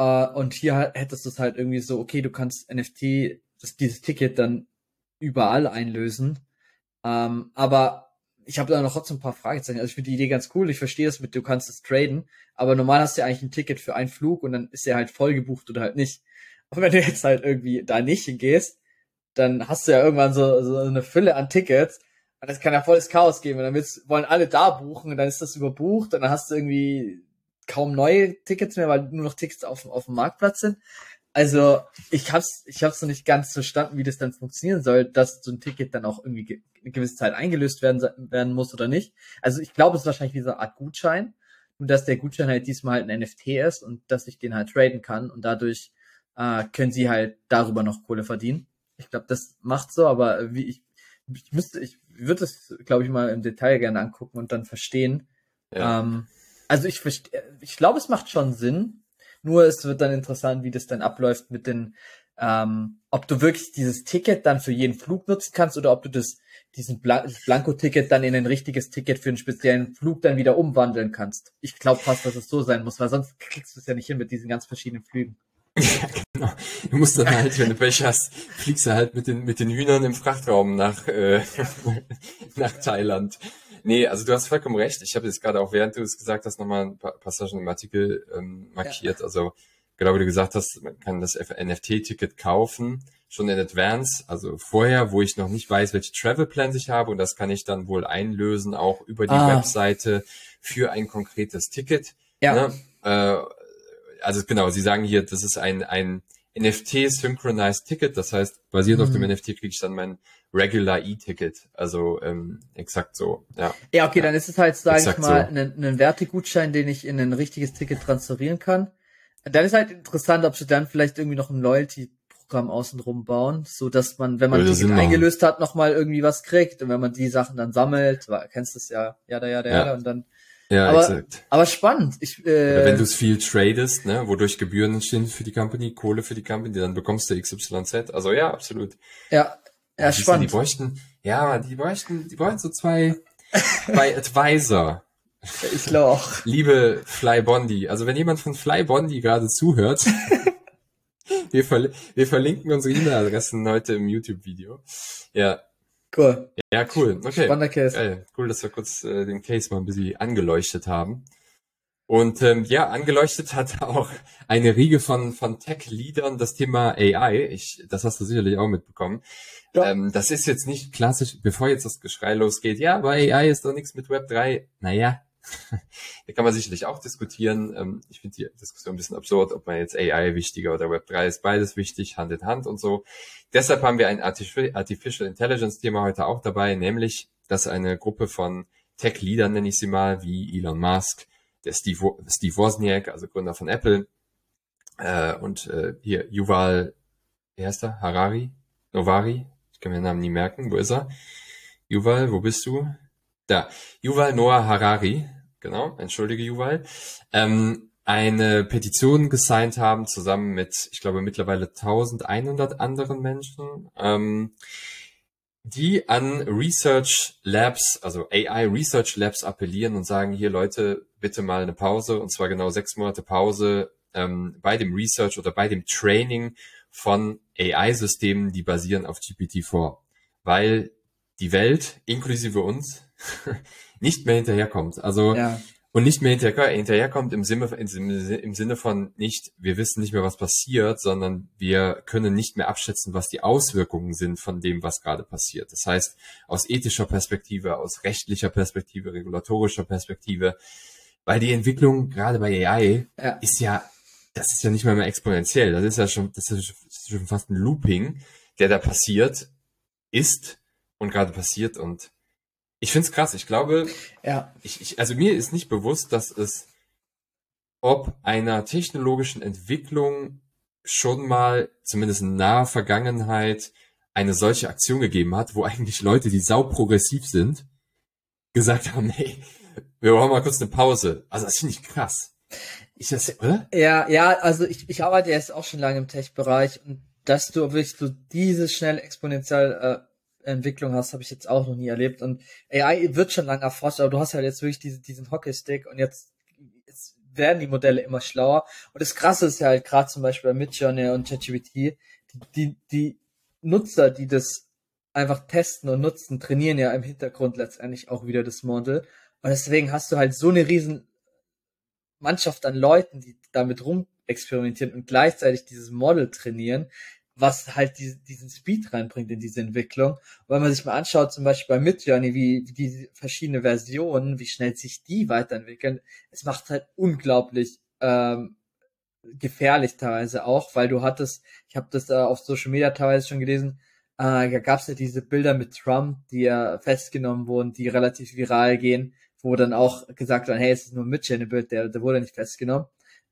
Uh, und hier hättest du es halt irgendwie so, okay, du kannst NFT, das, dieses Ticket dann überall einlösen. Ähm, aber ich habe da noch trotzdem ein paar Fragezeichen. Also ich finde die Idee ganz cool. Ich verstehe es mit, du kannst es traden, aber normal hast du ja eigentlich ein Ticket für einen Flug und dann ist er halt voll gebucht oder halt nicht. Und wenn du jetzt halt irgendwie da nicht hingehst, dann hast du ja irgendwann so, so eine Fülle an Tickets. Und das kann ja volles Chaos geben. Und dann wollen alle da buchen und dann ist das überbucht und dann hast du irgendwie kaum neue Tickets mehr, weil nur noch Tickets auf, auf dem Marktplatz sind. Also ich hab's, ich hab's noch nicht ganz verstanden, wie das dann funktionieren soll, dass so ein Ticket dann auch irgendwie eine gewisse Zeit eingelöst werden, werden muss oder nicht. Also ich glaube, es ist wahrscheinlich wie so eine Art Gutschein. Und dass der Gutschein halt diesmal halt ein NFT ist und dass ich den halt traden kann und dadurch äh, können sie halt darüber noch Kohle verdienen. Ich glaube, das macht so, aber wie ich, ich müsste, ich würde es, glaube ich, mal im Detail gerne angucken und dann verstehen. Ja. Ähm, also ich verstehe, ich glaube, es macht schon Sinn, nur es wird dann interessant, wie das dann abläuft mit den, ähm, ob du wirklich dieses Ticket dann für jeden Flug nutzen kannst oder ob du das diesen Blan Blanko-Ticket dann in ein richtiges Ticket für einen speziellen Flug dann wieder umwandeln kannst. Ich glaube fast, dass es so sein muss, weil sonst kriegst du es ja nicht hin mit diesen ganz verschiedenen Flügen. Ja, genau. Du musst dann halt, wenn du Pech hast, fliegst du halt mit den, mit den Hühnern im Frachtraum nach, äh, nach Thailand. Nee, also du hast vollkommen recht. Ich habe jetzt gerade auch, während du es gesagt hast, nochmal ein paar Passagen im Artikel ähm, markiert. Ja. Also genau wie du gesagt hast, man kann das NFT-Ticket kaufen, schon in Advance, also vorher, wo ich noch nicht weiß, welche Travel Plans ich habe und das kann ich dann wohl einlösen, auch über die ah. Webseite für ein konkretes Ticket. Ja. Ne? Äh, also genau, Sie sagen hier, das ist ein, ein NFT Synchronized Ticket, das heißt, basiert mhm. auf dem NFT kriege ich dann mein Regular E-Ticket, also ähm, exakt so, ja. Ja, okay, ja. dann ist es halt, sage ich mal, so. ein, ein Wertegutschein, den ich in ein richtiges Ticket transferieren kann. Dann ist halt interessant, ob sie dann vielleicht irgendwie noch ein Loyalty-Programm außenrum bauen, so dass man, wenn man das eingelöst hat, nochmal irgendwie was kriegt und wenn man die Sachen dann sammelt, weil, kennst du es ja, ja, da, ja, da, ja, und dann ja, aber, exakt. Aber spannend. Ich, äh, Oder wenn du es viel tradest, ne, wodurch Gebühren entstehen für die Company, Kohle für die Company, dann bekommst du XYZ. Also ja, absolut. Ja, ja, ja spannend. Die bräuchten, ja, die bräuchten, die bräuchten so zwei, zwei Advisor. Ich glaube auch. Liebe Fly Bondi, also wenn jemand von Fly Bondi gerade zuhört, wir, ver wir verlinken unsere E-Mail-Adressen heute im YouTube-Video. Ja, Cool. Ja, cool. Okay. Spannender Case. Geil. Cool, dass wir kurz äh, den Case mal ein bisschen angeleuchtet haben. Und ähm, ja, angeleuchtet hat auch eine Riege von, von Tech-Leadern das Thema AI. Ich, das hast du sicherlich auch mitbekommen. Ja. Ähm, das ist jetzt nicht klassisch, bevor jetzt das Geschrei losgeht, ja, aber AI ist doch nichts mit Web 3. Naja, da kann man sicherlich auch diskutieren. Ähm, ich finde die Diskussion ein bisschen absurd, ob man jetzt AI wichtiger oder Web 3 ist. Beides wichtig, Hand in Hand und so. Deshalb haben wir ein Artificial Intelligence Thema heute auch dabei, nämlich, dass eine Gruppe von Tech-Leadern, nenne ich sie mal, wie Elon Musk, der Steve, Steve Wozniak, also Gründer von Apple, äh, und äh, hier Yuval, wie heißt er? Harari? Novari? Ich kann mir den Namen nie merken. Wo ist er? Yuval, wo bist du? Da. Yuval Noah Harari, genau, entschuldige Yuval, ähm, eine Petition gesigned haben, zusammen mit, ich glaube, mittlerweile 1100 anderen Menschen, ähm, die an Research Labs, also AI Research Labs appellieren und sagen, hier Leute, bitte mal eine Pause, und zwar genau sechs Monate Pause ähm, bei dem Research oder bei dem Training von AI-Systemen, die basieren auf GPT-4. Weil die Welt, inklusive uns, nicht mehr hinterherkommt. Also ja. und nicht mehr hinterher, hinterherkommt im Sinne, im Sinne von nicht, wir wissen nicht mehr, was passiert, sondern wir können nicht mehr abschätzen, was die Auswirkungen sind von dem, was gerade passiert. Das heißt, aus ethischer Perspektive, aus rechtlicher Perspektive, regulatorischer Perspektive, weil die Entwicklung gerade bei AI ja. ist ja, das ist ja nicht mehr, mehr exponentiell. Das ist ja schon, das ist schon fast ein Looping, der da passiert ist und gerade passiert und ich find's krass. Ich glaube, ja. ich, ich, also mir ist nicht bewusst, dass es ob einer technologischen Entwicklung schon mal, zumindest in naher Vergangenheit, eine solche Aktion gegeben hat, wo eigentlich Leute, die sau progressiv sind, gesagt haben, hey, wir brauchen mal kurz eine Pause. Also das finde ich krass. Ich das, oder? Ja, ja, also ich, ich arbeite jetzt auch schon lange im Tech-Bereich und dass du wirklich so diese schnelle exponentielle äh, Entwicklung hast, habe ich jetzt auch noch nie erlebt. Und AI wird schon lange erforscht, aber du hast halt jetzt wirklich diese, diesen Hockeystick und jetzt, jetzt werden die Modelle immer schlauer. Und das Krasse ist ja halt gerade zum Beispiel bei Midjourney und ChatGPT, die, die, die Nutzer, die das einfach testen und nutzen, trainieren ja im Hintergrund letztendlich auch wieder das Model. Und deswegen hast du halt so eine riesen Mannschaft an Leuten, die damit rumexperimentieren und gleichzeitig dieses Model trainieren, was halt die, diesen Speed reinbringt in diese Entwicklung. Und wenn man sich mal anschaut, zum Beispiel bei Midjourney, wie, wie die verschiedenen Versionen, wie schnell sich die weiterentwickeln, es macht halt unglaublich ähm, gefährlich teilweise auch, weil du hattest, ich habe das äh, auf Social Media teilweise schon gelesen, äh, da gab es ja diese Bilder mit Trump, die ja festgenommen wurden, die relativ viral gehen, wo dann auch gesagt wird, hey, es ist nur ein Bild, der, der wurde nicht festgenommen.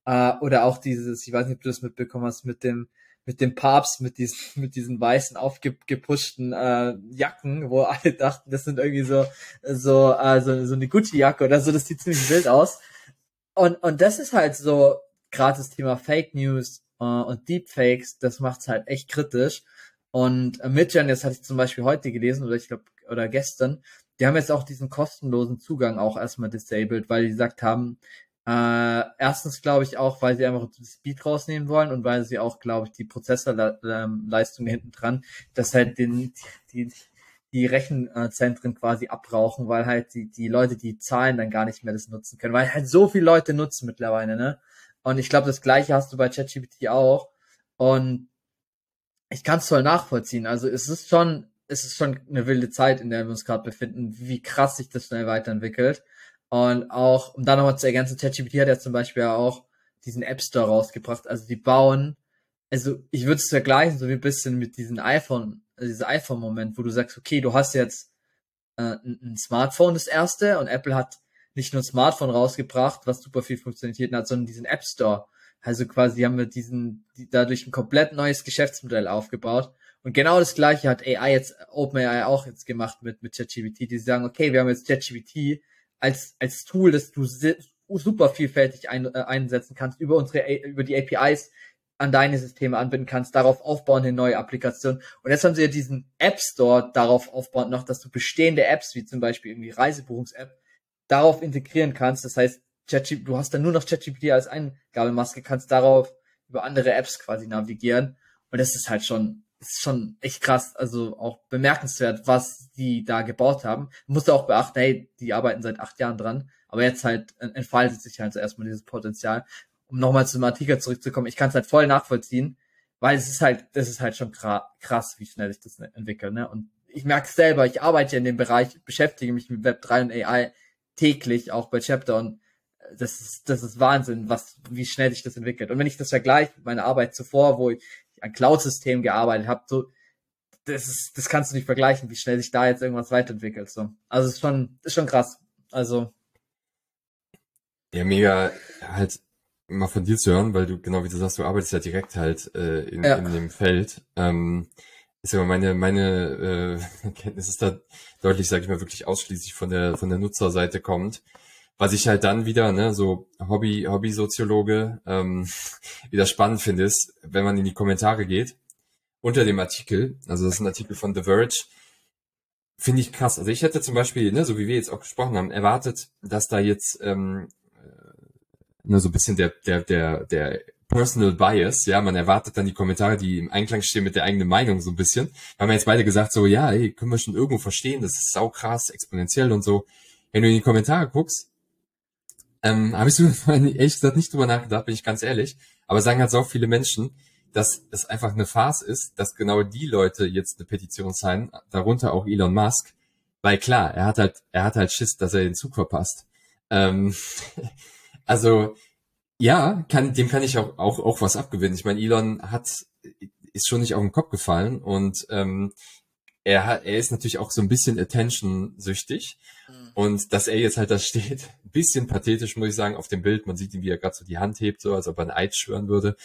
Äh, oder auch dieses, ich weiß nicht, ob du das mitbekommen hast, mit dem mit dem Papst, mit diesen, mit diesen weißen aufgepuschten äh, Jacken, wo alle dachten, das sind irgendwie so so äh, so, so eine Gucci-Jacke oder so, das sieht ziemlich wild aus. Und und das ist halt so gerade das Thema Fake News äh, und Deepfakes, das macht's halt echt kritisch. Und äh, Midjan, das hatte ich zum Beispiel heute gelesen oder ich glaube oder gestern, die haben jetzt auch diesen kostenlosen Zugang auch erstmal disabled, weil die gesagt haben, äh, erstens glaube ich auch, weil sie einfach Speed rausnehmen wollen und weil sie auch, glaube ich, die Prozessorleistung hinten dran, dass halt den, die, die Rechenzentren quasi abrauchen, weil halt die, die Leute, die zahlen, dann gar nicht mehr das nutzen können, weil halt so viele Leute nutzen mittlerweile, ne? Und ich glaube, das gleiche hast du bei ChatGPT auch. Und ich kann es voll nachvollziehen. Also es ist schon es ist schon eine wilde Zeit, in der wir uns gerade befinden, wie krass sich das schnell weiterentwickelt. Und auch, um da nochmal zu ergänzen, ChatGPT hat ja zum Beispiel auch diesen App Store rausgebracht. Also die bauen, also ich würde es vergleichen, so wie ein bisschen mit diesem iPhone, also dieser iPhone-Moment, wo du sagst, okay, du hast jetzt äh, ein, ein Smartphone, das erste, und Apple hat nicht nur ein Smartphone rausgebracht, was super viel Funktionalitäten hat, sondern diesen App Store. Also quasi haben wir diesen, die, dadurch ein komplett neues Geschäftsmodell aufgebaut. Und genau das gleiche hat AI jetzt, OpenAI auch jetzt gemacht mit, mit ChatGPT, die sagen, okay, wir haben jetzt ChatGPT als, als Tool, das du super vielfältig ein, äh, einsetzen kannst, über unsere, über die APIs an deine Systeme anbinden kannst, darauf aufbauen eine neue Applikation. Und jetzt haben sie ja diesen App Store darauf aufbauen noch, dass du bestehende Apps, wie zum Beispiel irgendwie Reisebuchungs-App, darauf integrieren kannst. Das heißt, du hast dann nur noch ChatGPT als Eingabemaske, kannst darauf über andere Apps quasi navigieren. Und das ist halt schon ist schon echt krass, also auch bemerkenswert, was die da gebaut haben. Man muss auch beachten, hey, die arbeiten seit acht Jahren dran, aber jetzt halt entfaltet sich halt so erstmal dieses Potenzial. Um nochmal zum Artikel zurückzukommen, ich kann es halt voll nachvollziehen, weil es ist halt, das ist halt schon krass, wie schnell sich das entwickelt, ne? Und ich merke selber, ich arbeite in dem Bereich, beschäftige mich mit Web 3 und AI täglich, auch bei Chapter und das ist, das ist Wahnsinn, was, wie schnell sich das entwickelt. Und wenn ich das vergleiche mit meiner Arbeit zuvor, wo ich an Cloud-Systemen gearbeitet habe, so, das ist, das kannst du nicht vergleichen, wie schnell sich da jetzt irgendwas weiterentwickelt, so. Also, es ist schon, ist schon krass. Also. Ja, mega, halt, mal von dir zu hören, weil du, genau wie du sagst, du arbeitest ja direkt halt, äh, in, ja. in dem Feld. Ähm, ist aber meine, meine, äh, Kenntnis ist da deutlich, sage ich mal, wirklich ausschließlich von der, von der Nutzerseite kommt. Was ich halt dann wieder, ne, so Hobby, Hobby-Soziologe, ähm, wieder spannend finde, ist, wenn man in die Kommentare geht, unter dem Artikel, also das ist ein Artikel von The Verge, finde ich krass. Also ich hätte zum Beispiel, ne, so wie wir jetzt auch gesprochen haben, erwartet, dass da jetzt ähm, äh, ne, so ein bisschen der, der, der, der Personal Bias, ja, man erwartet dann die Kommentare, die im Einklang stehen mit der eigenen Meinung so ein bisschen. Da haben wir jetzt beide gesagt, so, ja, ey, können wir schon irgendwo verstehen, das ist sau krass, exponentiell und so. Wenn du in die Kommentare guckst, ähm, habe ich so ehrlich gesagt nicht drüber nachgedacht, bin ich ganz ehrlich. Aber sagen halt so viele Menschen, dass es einfach eine Farce ist, dass genau die Leute jetzt eine Petition sein, darunter auch Elon Musk, weil klar, er hat halt, er hat halt Schiss, dass er den Zug verpasst. Ähm, also ja, kann, dem kann ich auch, auch, auch was abgewinnen. Ich meine, Elon hat, ist schon nicht auf den Kopf gefallen und ähm, er, er ist natürlich auch so ein bisschen attention-süchtig. Mhm. Und dass er jetzt halt da steht, bisschen pathetisch, muss ich sagen, auf dem Bild. Man sieht ihn, wie er gerade so die Hand hebt, so als ob er ein Eid schwören würde.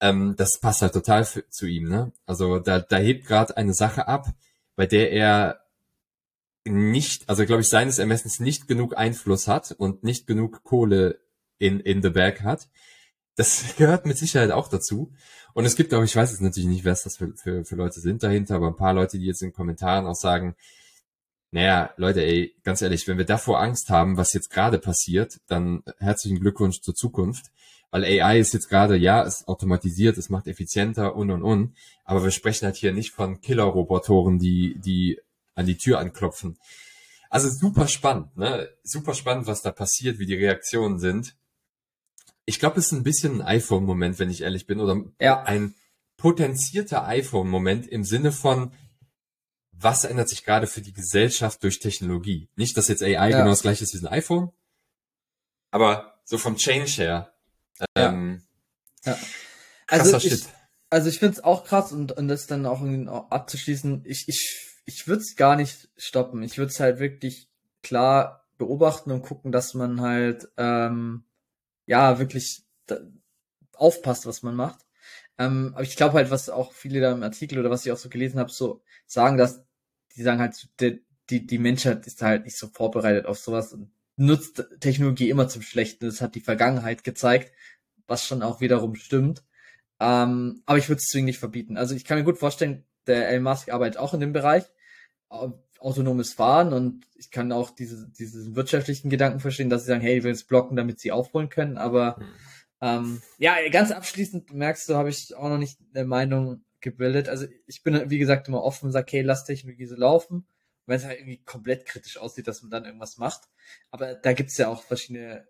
ähm, das passt halt total für, zu ihm. Ne? Also da, da hebt gerade eine Sache ab, bei der er nicht, also glaube ich, seines Ermessens nicht genug Einfluss hat und nicht genug Kohle in, in the bag hat. Das gehört mit Sicherheit auch dazu. Und es gibt auch, ich weiß jetzt natürlich nicht, wer es das für, für, für Leute sind dahinter, aber ein paar Leute, die jetzt in den Kommentaren auch sagen, naja, Leute, ey, ganz ehrlich, wenn wir davor Angst haben, was jetzt gerade passiert, dann herzlichen Glückwunsch zur Zukunft. Weil AI ist jetzt gerade, ja, es automatisiert, es macht effizienter und und und. Aber wir sprechen halt hier nicht von Killer-Robotoren, die, die an die Tür anklopfen. Also super spannend, ne? Super spannend, was da passiert, wie die Reaktionen sind. Ich glaube, es ist ein bisschen ein iPhone-Moment, wenn ich ehrlich bin, oder ja. ein potenzierter iPhone-Moment im Sinne von, was ändert sich gerade für die Gesellschaft durch Technologie? Nicht, dass jetzt AI ja. genau das gleiche ist wie ein iPhone, aber so vom Change her. Ähm, ja. ja. Also ich, also ich finde es auch krass und, und das dann auch abzuschließen, ich, ich, ich würde es gar nicht stoppen. Ich würde es halt wirklich klar beobachten und gucken, dass man halt ähm, ja wirklich aufpasst, was man macht. Ähm, aber ich glaube halt, was auch viele da im Artikel oder was ich auch so gelesen habe, so sagen, dass die sagen halt, die, die, die Menschheit ist halt nicht so vorbereitet auf sowas und nutzt Technologie immer zum Schlechten. Das hat die Vergangenheit gezeigt, was schon auch wiederum stimmt. Ähm, aber ich würde es zwingend nicht verbieten. Also ich kann mir gut vorstellen, der Elon Musk arbeitet auch in dem Bereich autonomes Fahren und ich kann auch diese, diesen wirtschaftlichen Gedanken verstehen, dass sie sagen, hey, ich will es blocken, damit sie aufholen können, aber hm. ähm, ja, ganz abschließend merkst du, habe ich auch noch nicht eine Meinung gebildet. Also ich bin, wie gesagt, immer offen und sage, hey, lass Technologie so laufen. Wenn es halt irgendwie komplett kritisch aussieht, dass man dann irgendwas macht. Aber da gibt's ja auch verschiedene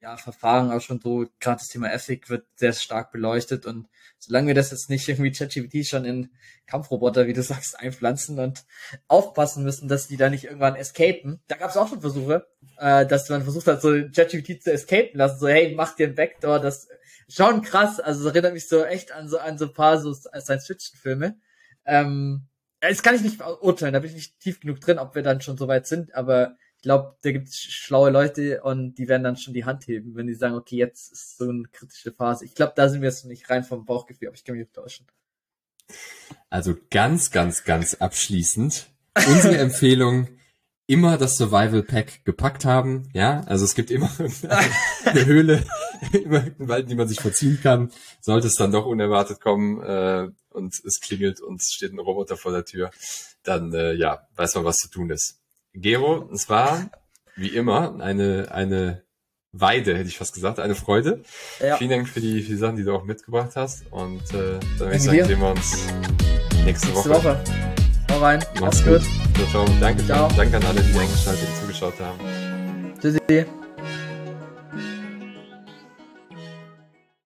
ja, Verfahren auch schon so, gerade das Thema Ethic wird sehr stark beleuchtet und solange wir das jetzt nicht irgendwie ChatGPT schon in Kampfroboter, wie du sagst, einpflanzen und aufpassen müssen, dass die da nicht irgendwann escapen. Da gab es auch schon Versuche, äh, dass man versucht hat, so ChatGPT zu escapen lassen, so hey, mach dir ein Backdoor, das schon krass, also das erinnert mich so echt an so an so paar so Science-Fiction-Filme. Ähm, das kann ich nicht urteilen, da bin ich nicht tief genug drin, ob wir dann schon so weit sind, aber ich glaube, da gibt es schlaue Leute und die werden dann schon die Hand heben, wenn die sagen, okay, jetzt ist so eine kritische Phase. Ich glaube, da sind wir jetzt nicht rein vom Bauchgefühl, aber ich kann mich täuschen. Also ganz, ganz, ganz abschließend. Unsere Empfehlung, immer das Survival Pack gepackt haben. Ja, also es gibt immer eine Höhle, immer einen Wald, die man sich verziehen kann. Sollte es dann doch unerwartet kommen äh, und es klingelt und es steht ein Roboter vor der Tür, dann äh, ja, weiß man, was zu tun ist. Gero, es war wie immer eine, eine Weide, hätte ich fast gesagt, eine Freude. Ja. Vielen Dank für die, für die Sachen, die du auch mitgebracht hast. Und äh, dann würde ich sagen, sehen wir uns nächste, nächste Woche. Woche. Hau rein. Mach's, Mach's gut. gut. Ciao, ciao. Danke, ciao. danke an alle, die eingeschaltet und zugeschaut haben. Tschüssi.